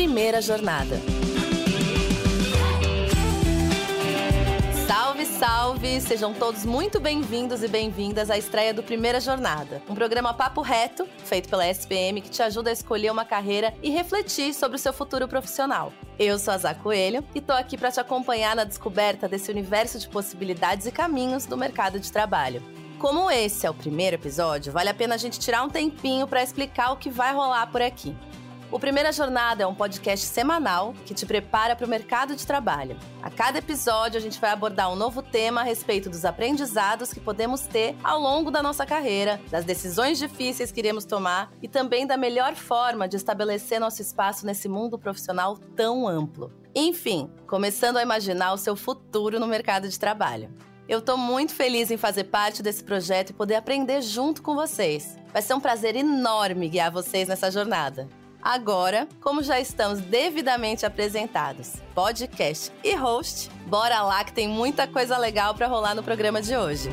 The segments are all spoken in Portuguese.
Primeira Jornada. Salve, salve! Sejam todos muito bem-vindos e bem-vindas à estreia do Primeira Jornada, um programa papo reto, feito pela SPM, que te ajuda a escolher uma carreira e refletir sobre o seu futuro profissional. Eu sou a Zá Coelho e tô aqui para te acompanhar na descoberta desse universo de possibilidades e caminhos do mercado de trabalho. Como esse é o primeiro episódio, vale a pena a gente tirar um tempinho para explicar o que vai rolar por aqui. O Primeira Jornada é um podcast semanal que te prepara para o mercado de trabalho. A cada episódio, a gente vai abordar um novo tema a respeito dos aprendizados que podemos ter ao longo da nossa carreira, das decisões difíceis que iremos tomar e também da melhor forma de estabelecer nosso espaço nesse mundo profissional tão amplo. Enfim, começando a imaginar o seu futuro no mercado de trabalho. Eu estou muito feliz em fazer parte desse projeto e poder aprender junto com vocês. Vai ser um prazer enorme guiar vocês nessa jornada. Agora, como já estamos devidamente apresentados, podcast e host, bora lá que tem muita coisa legal para rolar no programa de hoje.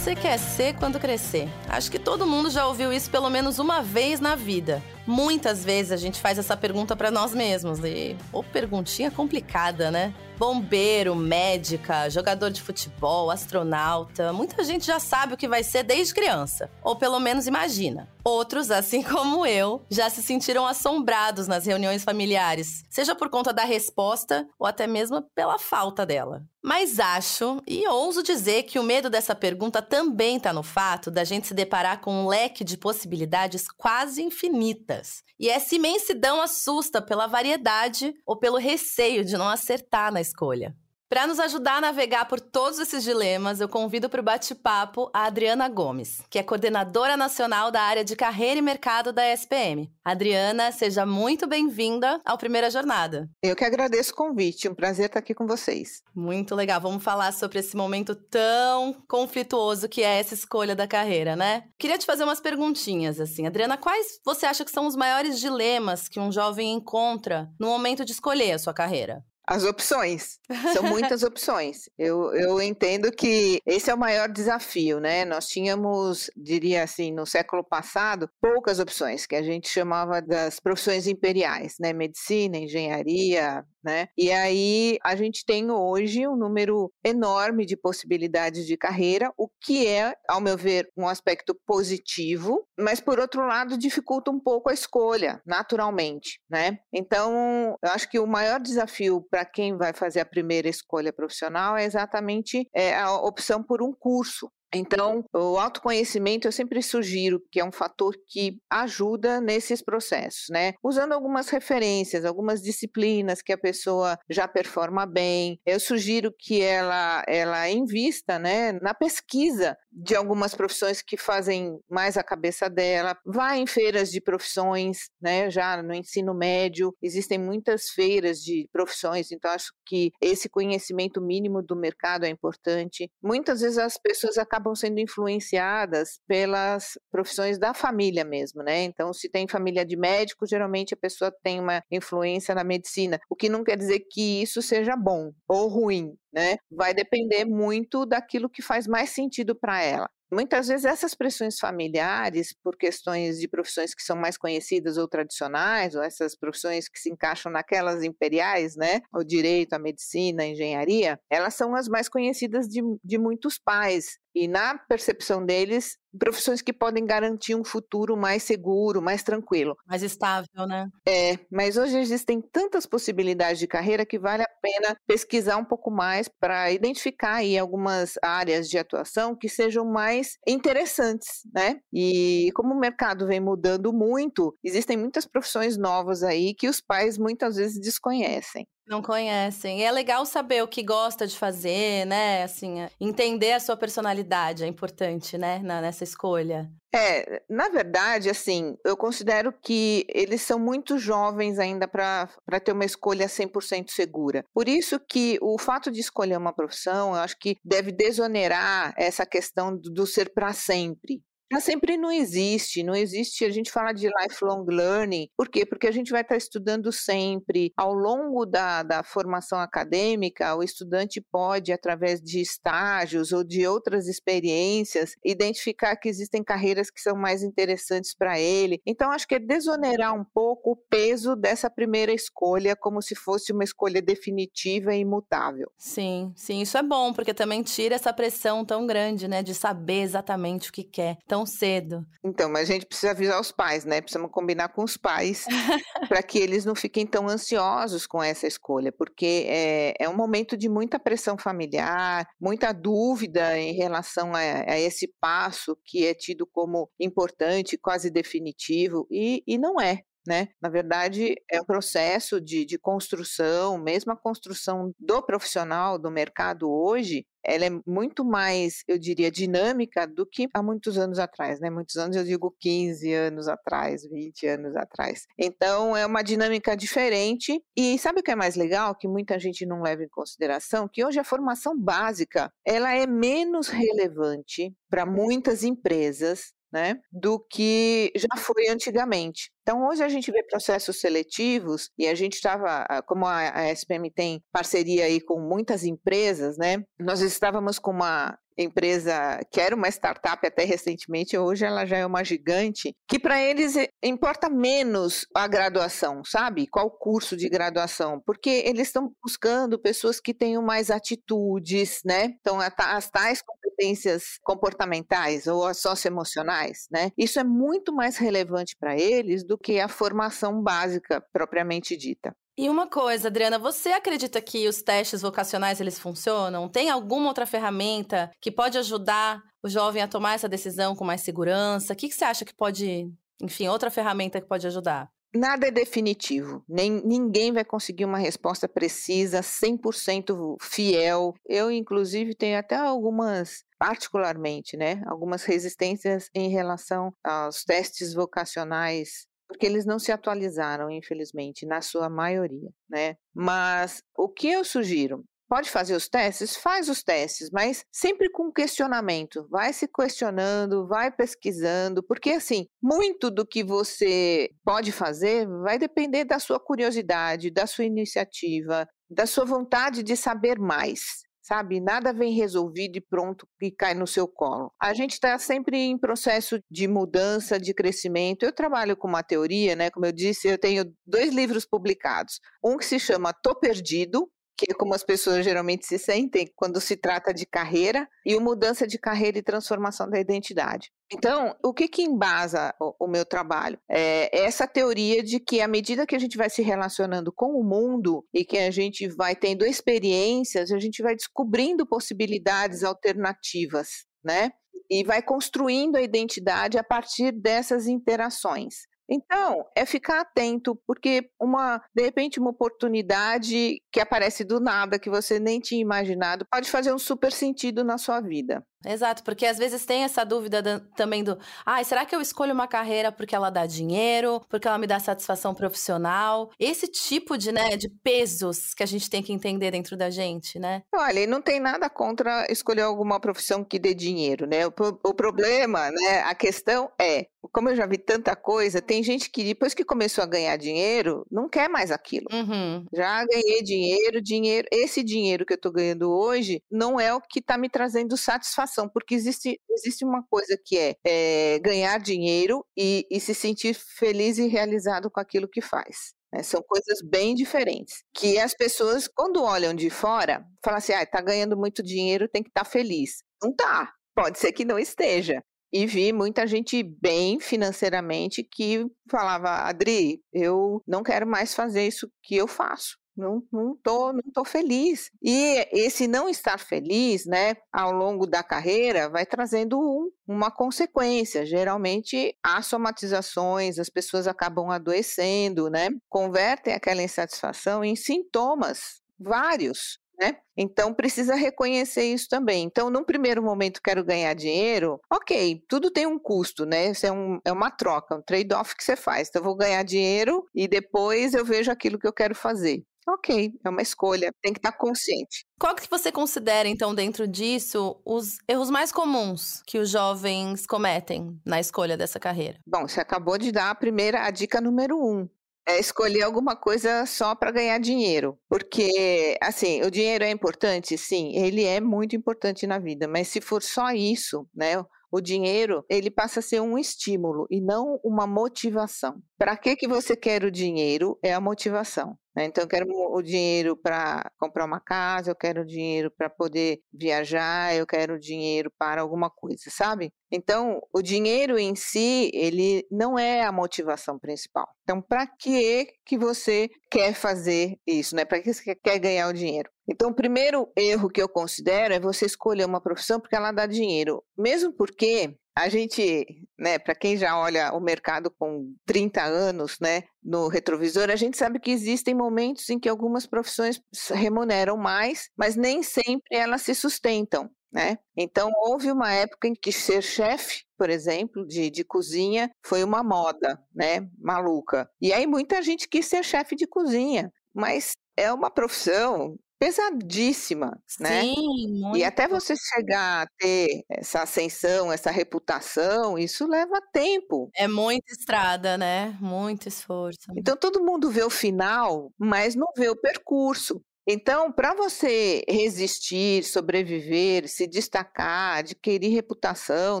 Você quer ser quando crescer? Acho que todo mundo já ouviu isso pelo menos uma vez na vida. Muitas vezes a gente faz essa pergunta para nós mesmos e, ou perguntinha complicada, né? Bombeiro, médica, jogador de futebol, astronauta, muita gente já sabe o que vai ser desde criança, ou pelo menos imagina. Outros, assim como eu, já se sentiram assombrados nas reuniões familiares, seja por conta da resposta ou até mesmo pela falta dela. Mas acho e ouso dizer que o medo dessa pergunta também está no fato da gente se deparar com um leque de possibilidades quase infinitas. E essa imensidão assusta pela variedade ou pelo receio de não acertar na escolha. Para nos ajudar a navegar por todos esses dilemas, eu convido para o bate-papo a Adriana Gomes, que é coordenadora nacional da área de carreira e mercado da SPM. Adriana, seja muito bem-vinda ao Primeira Jornada. Eu que agradeço o convite, um prazer estar aqui com vocês. Muito legal, vamos falar sobre esse momento tão conflituoso que é essa escolha da carreira, né? Queria te fazer umas perguntinhas, assim. Adriana, quais você acha que são os maiores dilemas que um jovem encontra no momento de escolher a sua carreira? As opções. São muitas opções. Eu, eu entendo que esse é o maior desafio, né? Nós tínhamos, diria assim, no século passado, poucas opções, que a gente chamava das profissões imperiais, né? Medicina, engenharia, né? E aí a gente tem hoje um número enorme de possibilidades de carreira, o que é, ao meu ver, um aspecto positivo, mas por outro lado dificulta um pouco a escolha, naturalmente, né? Então, eu acho que o maior desafio para quem vai fazer a primeira escolha profissional é exatamente é, a opção por um curso, então, o autoconhecimento eu sempre sugiro que é um fator que ajuda nesses processos, né? Usando algumas referências, algumas disciplinas que a pessoa já performa bem. Eu sugiro que ela ela invista, né, na pesquisa de algumas profissões que fazem mais a cabeça dela. Vá em feiras de profissões, né? Já no ensino médio existem muitas feiras de profissões, então acho que esse conhecimento mínimo do mercado é importante. Muitas vezes as pessoas acabam acabam sendo influenciadas pelas profissões da família mesmo, né? Então, se tem família de médico, geralmente a pessoa tem uma influência na medicina, o que não quer dizer que isso seja bom ou ruim, né? Vai depender muito daquilo que faz mais sentido para ela. Muitas vezes essas pressões familiares, por questões de profissões que são mais conhecidas ou tradicionais, ou essas profissões que se encaixam naquelas imperiais, né? O direito, a medicina, a engenharia, elas são as mais conhecidas de, de muitos pais. E na percepção deles, profissões que podem garantir um futuro mais seguro, mais tranquilo. Mais estável, né? É, mas hoje existem tantas possibilidades de carreira que vale a pena pesquisar um pouco mais para identificar aí algumas áreas de atuação que sejam mais interessantes, né? E como o mercado vem mudando muito, existem muitas profissões novas aí que os pais muitas vezes desconhecem. Não conhecem. E é legal saber o que gosta de fazer, né? Assim, é, entender a sua personalidade é importante, né? nessa escolha. É, na verdade, assim, eu considero que eles são muito jovens ainda para ter uma escolha 100% segura. Por isso que o fato de escolher uma profissão, eu acho que deve desonerar essa questão do, do ser para sempre. Para sempre não existe, não existe, a gente fala de lifelong learning, por quê? Porque a gente vai estar estudando sempre, ao longo da, da formação acadêmica, o estudante pode, através de estágios ou de outras experiências, identificar que existem carreiras que são mais interessantes para ele. Então, acho que é desonerar um pouco o peso dessa primeira escolha, como se fosse uma escolha definitiva e imutável. Sim, sim, isso é bom, porque também tira essa pressão tão grande, né, de saber exatamente o que quer tão cedo. Então, mas a gente precisa avisar os pais, né? Precisamos combinar com os pais para que eles não fiquem tão ansiosos com essa escolha, porque é, é um momento de muita pressão familiar, muita dúvida em relação a, a esse passo que é tido como importante, quase definitivo, e, e não é né? Na verdade, é um processo de, de construção, mesmo a construção do profissional do mercado hoje, ela é muito mais, eu diria, dinâmica do que há muitos anos atrás, né? Muitos anos, eu digo 15 anos atrás, 20 anos atrás. Então, é uma dinâmica diferente. E sabe o que é mais legal? Que muita gente não leva em consideração? Que hoje a formação básica, ela é menos relevante para muitas empresas né, do que já foi antigamente. Então, hoje a gente vê processos seletivos e a gente estava, como a, SPM tem parceria aí com muitas empresas, né, nós estávamos com uma empresa que era uma startup até recentemente, hoje ela já é uma gigante, que para eles importa menos a graduação, sabe? Qual curso de graduação? Porque eles estão buscando pessoas que tenham mais atitudes, né? Então, as tais competências comportamentais ou as socioemocionais, né? Isso é muito mais relevante para eles do que a formação básica propriamente dita. E uma coisa, Adriana, você acredita que os testes vocacionais eles funcionam? Tem alguma outra ferramenta que pode ajudar o jovem a tomar essa decisão com mais segurança? O que, que você acha que pode, enfim, outra ferramenta que pode ajudar? Nada é definitivo, nem ninguém vai conseguir uma resposta precisa, 100% fiel. Eu, inclusive, tenho até algumas, particularmente, né, algumas resistências em relação aos testes vocacionais porque eles não se atualizaram, infelizmente, na sua maioria, né? Mas o que eu sugiro? Pode fazer os testes? Faz os testes, mas sempre com questionamento. Vai se questionando, vai pesquisando, porque assim, muito do que você pode fazer vai depender da sua curiosidade, da sua iniciativa, da sua vontade de saber mais sabe? Nada vem resolvido e pronto e cai no seu colo. A gente está sempre em processo de mudança, de crescimento. Eu trabalho com uma teoria, né? Como eu disse, eu tenho dois livros publicados. Um que se chama Tô Perdido, que é como as pessoas geralmente se sentem quando se trata de carreira, e o mudança de carreira e transformação da identidade. Então, o que que embasa o, o, meu trabalho? É essa teoria de que à medida que a gente vai se relacionando com o mundo e que a gente vai tendo experiências, a gente vai descobrindo possibilidades alternativas, né? E vai construindo a identidade a partir dessas interações. Então, é ficar atento, porque uma, de repente, uma oportunidade que aparece do nada, que você nem tinha imaginado, pode fazer um super sentido na sua vida. Exato, porque às vezes tem essa dúvida também do, ah, será que eu escolho uma carreira porque ela dá dinheiro, porque ela me dá satisfação profissional? Esse tipo de, né, de pesos que a gente tem que entender dentro da gente, né? Olha, não tem nada contra escolher alguma profissão que dê dinheiro, né? O, o problema, né, a questão é, como eu já vi tanta coisa, tem gente que depois que começou a ganhar dinheiro, não quer mais aquilo. Uhum. Já ganhei dinheiro, dinheiro, esse dinheiro que eu tô ganhando hoje não é o que tá me trazendo satisfação porque existe, existe uma coisa que é, é ganhar dinheiro e, e se sentir feliz e realizado com aquilo que faz. Né? São coisas bem diferentes. Que as pessoas, quando olham de fora, falam assim: ah, tá ganhando muito dinheiro, tem que estar tá feliz. Não tá. Pode ser que não esteja. E vi muita gente bem financeiramente que falava: Adri, eu não quero mais fazer isso que eu faço não, não tô, não tô feliz. E esse não estar feliz, né, ao longo da carreira, vai trazendo um, uma consequência. Geralmente, há somatizações, as pessoas acabam adoecendo, né, convertem aquela insatisfação em sintomas vários. Né? Então precisa reconhecer isso também. Então, num primeiro momento, quero ganhar dinheiro, ok, tudo tem um custo, né? Isso é, um, é uma troca, um trade-off que você faz. Então, eu vou ganhar dinheiro e depois eu vejo aquilo que eu quero fazer. Ok, é uma escolha, tem que estar tá consciente. Qual que você considera, então, dentro disso, os erros mais comuns que os jovens cometem na escolha dessa carreira? Bom, você acabou de dar a primeira, a dica número um. É escolher alguma coisa só para ganhar dinheiro. Porque, assim, o dinheiro é importante? Sim, ele é muito importante na vida, mas se for só isso, né? O dinheiro, ele passa a ser um estímulo e não uma motivação. Para que que você quer o dinheiro? É a motivação. Né? Então, eu quero o dinheiro para comprar uma casa, eu quero o dinheiro para poder viajar, eu quero o dinheiro para alguma coisa, sabe? Então, o dinheiro em si, ele não é a motivação principal. Então, para que que você quer fazer isso, né? Para que você quer ganhar o dinheiro? Então, o primeiro erro que eu considero é você escolher uma profissão porque ela dá dinheiro, mesmo porque a gente, né, para quem já olha o mercado com 30 anos, né, no retrovisor, a gente sabe que existem momentos em que algumas profissões remuneram mais, mas nem sempre elas se sustentam. Né? Então, houve uma época em que ser chefe, por exemplo, de, de cozinha, foi uma moda, né? Maluca. E aí muita gente quis ser chefe de cozinha, mas é uma profissão pesadíssima, né? Sim, muito. E até você chegar a ter essa ascensão, essa reputação, isso leva tempo. É muita estrada, né? Muito esforço. Então todo mundo vê o final, mas não vê o percurso. Então, para você resistir, sobreviver, se destacar, adquirir reputação,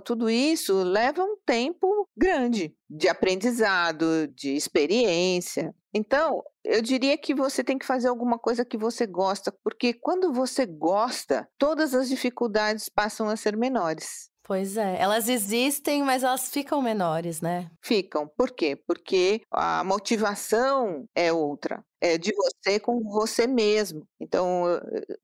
tudo isso leva um tempo grande de aprendizado, de experiência. Então, eu diria que você tem que fazer alguma coisa que você gosta, porque quando você gosta, todas as dificuldades passam a ser menores. Pois é, elas existem, mas elas ficam menores, né? Ficam. Por quê? Porque a motivação é outra é, de você com você mesmo. Então,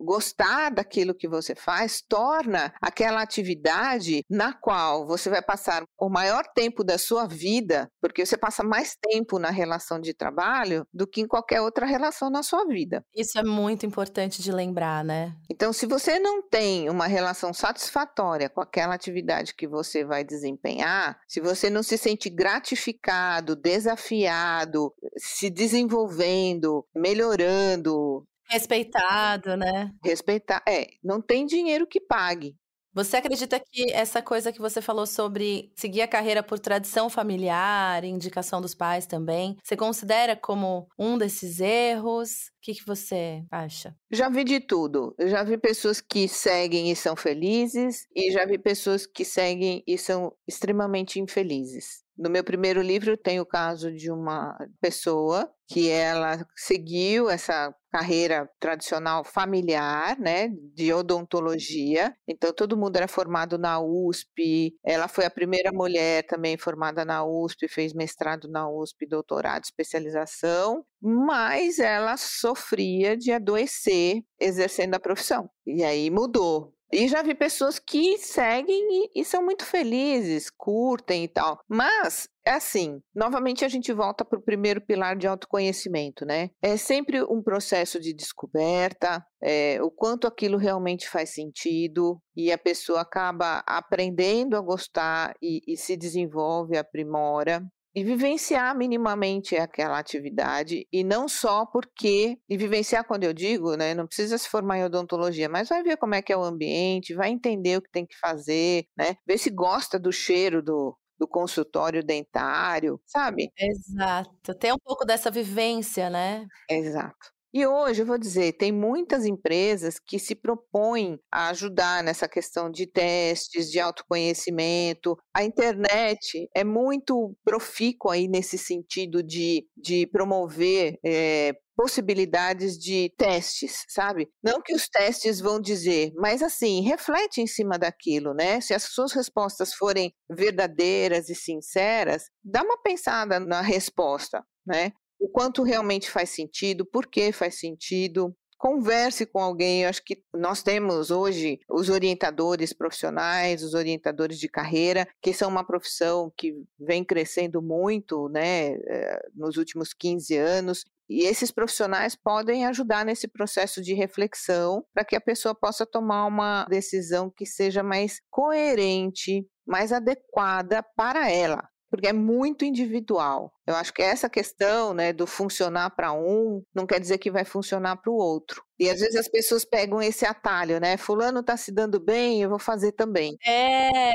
gostar daquilo que você faz torna aquela atividade na qual você vai passar o maior tempo da sua vida, porque você passa mais tempo na relação de trabalho do que em qualquer outra relação na sua vida. Isso é muito importante de lembrar, né? Então, se você não tem uma relação satisfatória com aquela atividade que você vai desempenhar, se você não se sente gratificado, desafiado, se desenvolvendo, melhorando. Respeitado, né? Respeitar. É, não tem dinheiro que pague. Você acredita que essa coisa que você falou sobre seguir a carreira por tradição familiar, indicação dos pais também, você considera como um desses erros? O que, que você acha? Já vi de tudo. Eu já vi pessoas que seguem e são felizes, e já vi pessoas que seguem e são extremamente infelizes. No meu primeiro livro tem o caso de uma pessoa que ela seguiu essa carreira tradicional familiar, né, de odontologia. Então todo mundo era formado na USP. Ela foi a primeira mulher também formada na USP, fez mestrado na USP, doutorado, especialização, mas ela sofria de adoecer exercendo a profissão. E aí mudou. E já vi pessoas que seguem e, e são muito felizes, curtem e tal. Mas é assim, novamente a gente volta para o primeiro pilar de autoconhecimento, né? É sempre um processo de descoberta, é, o quanto aquilo realmente faz sentido, e a pessoa acaba aprendendo a gostar e, e se desenvolve, aprimora e vivenciar minimamente aquela atividade e não só porque e vivenciar quando eu digo, né, não precisa se formar em odontologia, mas vai ver como é que é o ambiente, vai entender o que tem que fazer, né, ver se gosta do cheiro do do consultório dentário, sabe? Exato. Tem um pouco dessa vivência, né? Exato. E hoje, eu vou dizer, tem muitas empresas que se propõem a ajudar nessa questão de testes, de autoconhecimento. A internet é muito profícua aí nesse sentido de, de promover é, possibilidades de testes, sabe? Não que os testes vão dizer, mas assim, reflete em cima daquilo, né? Se as suas respostas forem verdadeiras e sinceras, dá uma pensada na resposta, né? O quanto realmente faz sentido, por que faz sentido. Converse com alguém. Eu acho que nós temos hoje os orientadores profissionais, os orientadores de carreira, que são uma profissão que vem crescendo muito né, eh, nos últimos 15 anos. E esses profissionais podem ajudar nesse processo de reflexão para que a pessoa possa tomar uma decisão que seja mais coerente, mais adequada para ela. Porque é muito individual. Eu acho que essa questão né, do funcionar para um não quer dizer que vai funcionar para o outro. E às vezes as pessoas pegam esse atalho, né? Fulano tá se dando bem, eu vou fazer também. É,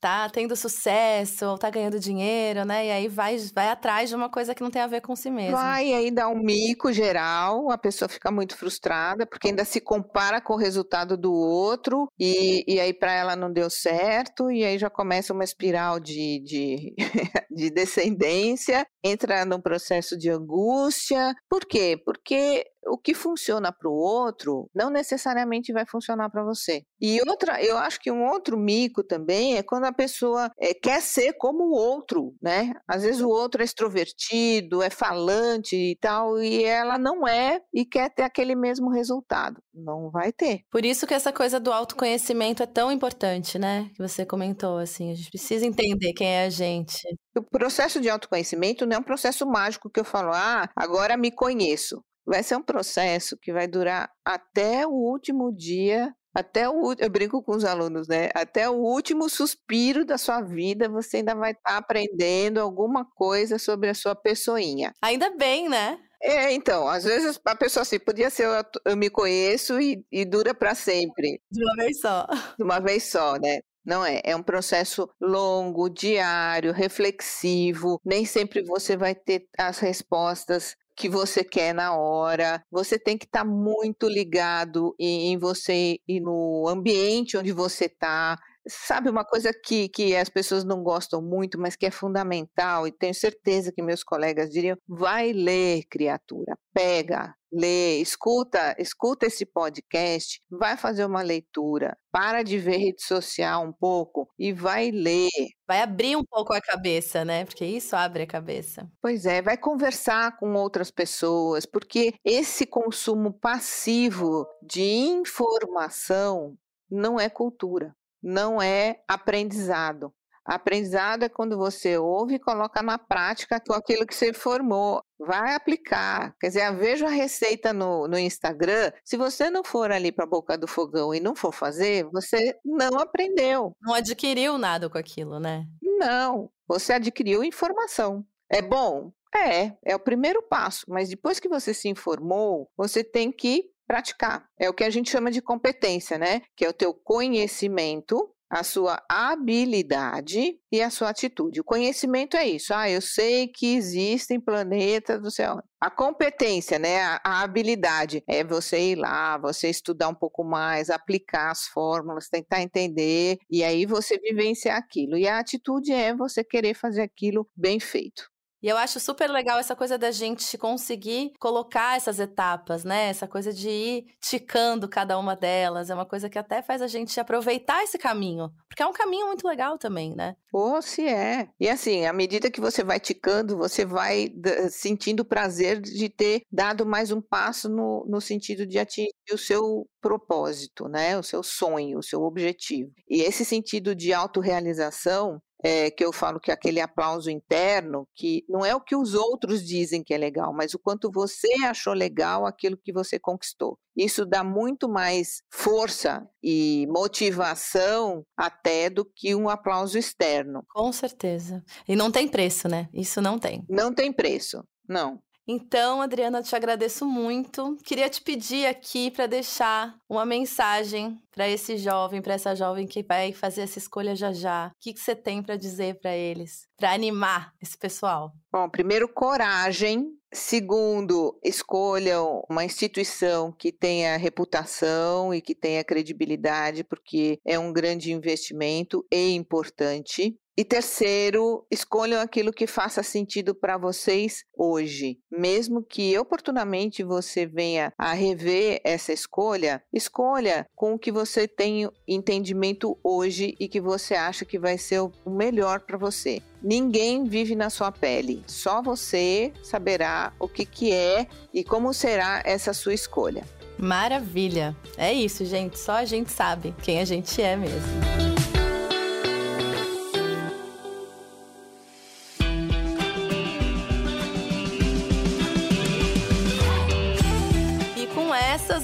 tá tendo sucesso, tá ganhando dinheiro, né? E aí vai, vai atrás de uma coisa que não tem a ver com si mesmo. Vai, aí dá um mico geral, a pessoa fica muito frustrada, porque ainda se compara com o resultado do outro, e, e aí para ela não deu certo, e aí já começa uma espiral de, de, de descendência, entra num processo de angústia. Por quê? Porque o que funciona para o outro não necessariamente vai funcionar para você. E outra, eu acho que um outro mico também é quando a pessoa é, quer ser como o outro, né? Às vezes o outro é extrovertido, é falante e tal, e ela não é e quer ter aquele mesmo resultado. Não vai ter. Por isso que essa coisa do autoconhecimento é tão importante, né? Que você comentou, assim, a gente precisa entender quem é a gente. O processo de autoconhecimento não é um processo mágico que eu falo, ah, agora me conheço vai ser um processo que vai durar até o último dia, até o eu brinco com os alunos, né? Até o último suspiro da sua vida, você ainda vai estar tá aprendendo alguma coisa sobre a sua pessoinha. Ainda bem, né? É, então, às vezes a pessoa assim, podia ser eu, eu me conheço e, e dura para sempre. De uma vez só. De uma vez só, né? Não é, é um processo longo, diário, reflexivo. Nem sempre você vai ter as respostas que você quer na hora. Você tem que estar tá muito ligado em, em, você e no ambiente onde você está. Sabe uma coisa que, que as pessoas não gostam muito, mas que é fundamental, e tenho certeza que meus colegas diriam: vai ler, criatura, pega, lê, escuta, escuta esse podcast, vai fazer uma leitura, para de ver rede social um pouco e vai ler. Vai abrir um pouco a cabeça, né? Porque isso abre a cabeça. Pois é, vai conversar com outras pessoas, porque esse consumo passivo de informação não é cultura não é aprendizado. Aprendizado é quando você ouve e coloca na prática aquilo que você formou. Vai aplicar. Quer dizer, vejo a receita no, no Instagram. Se você não for ali para a boca do fogão e não for fazer, você não aprendeu. Não adquiriu nada com aquilo, né? Não. Você adquiriu informação. É bom? É, é o primeiro passo. Mas depois que você se informou, você tem que praticar. É o que a gente chama de competência, né? Que é o teu conhecimento, a sua habilidade e a sua atitude. O conhecimento é isso. Ah, eu sei que existem planetas do céu. A competência, né, a, a, habilidade é você ir lá, você estudar um pouco mais, aplicar as fórmulas, tentar entender e aí você vivenciar aquilo. E a atitude é você querer fazer aquilo bem feito. E eu acho super legal essa coisa da gente conseguir colocar essas etapas, né? Essa coisa de ir ticando cada uma delas. É uma coisa que até faz a gente aproveitar esse caminho. Porque é um caminho muito legal também, né? Pô, se é. E assim, à medida que você vai ticando, você vai sentindo o prazer de ter dado mais um passo no, no sentido de atingir o seu propósito, né? O seu sonho, o seu objetivo. E esse sentido de autorrealização é, que eu falo que é aquele aplauso interno, que não é o que os outros dizem que é legal, mas o quanto você achou legal aquilo que você conquistou. Isso dá muito mais força e motivação até do que um aplauso externo. Com certeza. E não tem preço, né? Isso não tem. Não tem preço, não. Então, Adriana, te agradeço muito. Queria te pedir aqui para deixar uma mensagem para esse jovem, para essa jovem que vai fazer essa escolha já já. O que, que você tem para dizer para eles, para animar esse pessoal? Bom, primeiro, coragem. Segundo, escolham uma instituição que tenha reputação e que tenha credibilidade, porque é um grande investimento e importante. E terceiro, escolham aquilo que faça sentido para vocês hoje. Mesmo que oportunamente você venha a rever essa escolha, escolha com o que você tem entendimento hoje e que você acha que vai ser o melhor para você. Ninguém vive na sua pele, só você saberá o que, que é e como será essa sua escolha. Maravilha! É isso, gente. Só a gente sabe quem a gente é mesmo.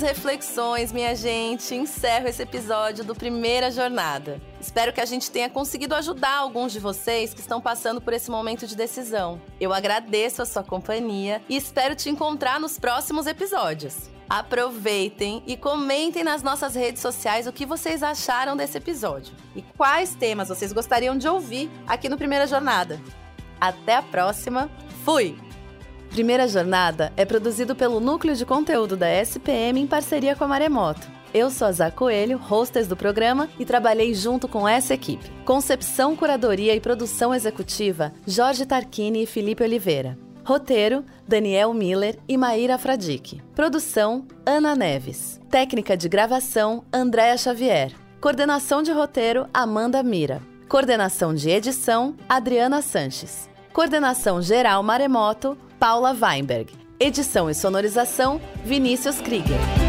Reflexões, minha gente, encerro esse episódio do Primeira Jornada. Espero que a gente tenha conseguido ajudar alguns de vocês que estão passando por esse momento de decisão. Eu agradeço a sua companhia e espero te encontrar nos próximos episódios. Aproveitem e comentem nas nossas redes sociais o que vocês acharam desse episódio e quais temas vocês gostariam de ouvir aqui no Primeira Jornada. Até a próxima. Fui! Primeira Jornada é produzido pelo Núcleo de Conteúdo da SPM em parceria com a Maremoto. Eu sou a Zá Coelho, hostess do programa, e trabalhei junto com essa equipe. Concepção, curadoria e produção executiva, Jorge Tarquini e Felipe Oliveira. Roteiro, Daniel Miller e Maíra Fradique. Produção, Ana Neves. Técnica de gravação, Andréa Xavier. Coordenação de roteiro, Amanda Mira. Coordenação de edição, Adriana Sanches. Coordenação geral Maremoto, Paula Weinberg. Edição e sonorização, Vinícius Krieger.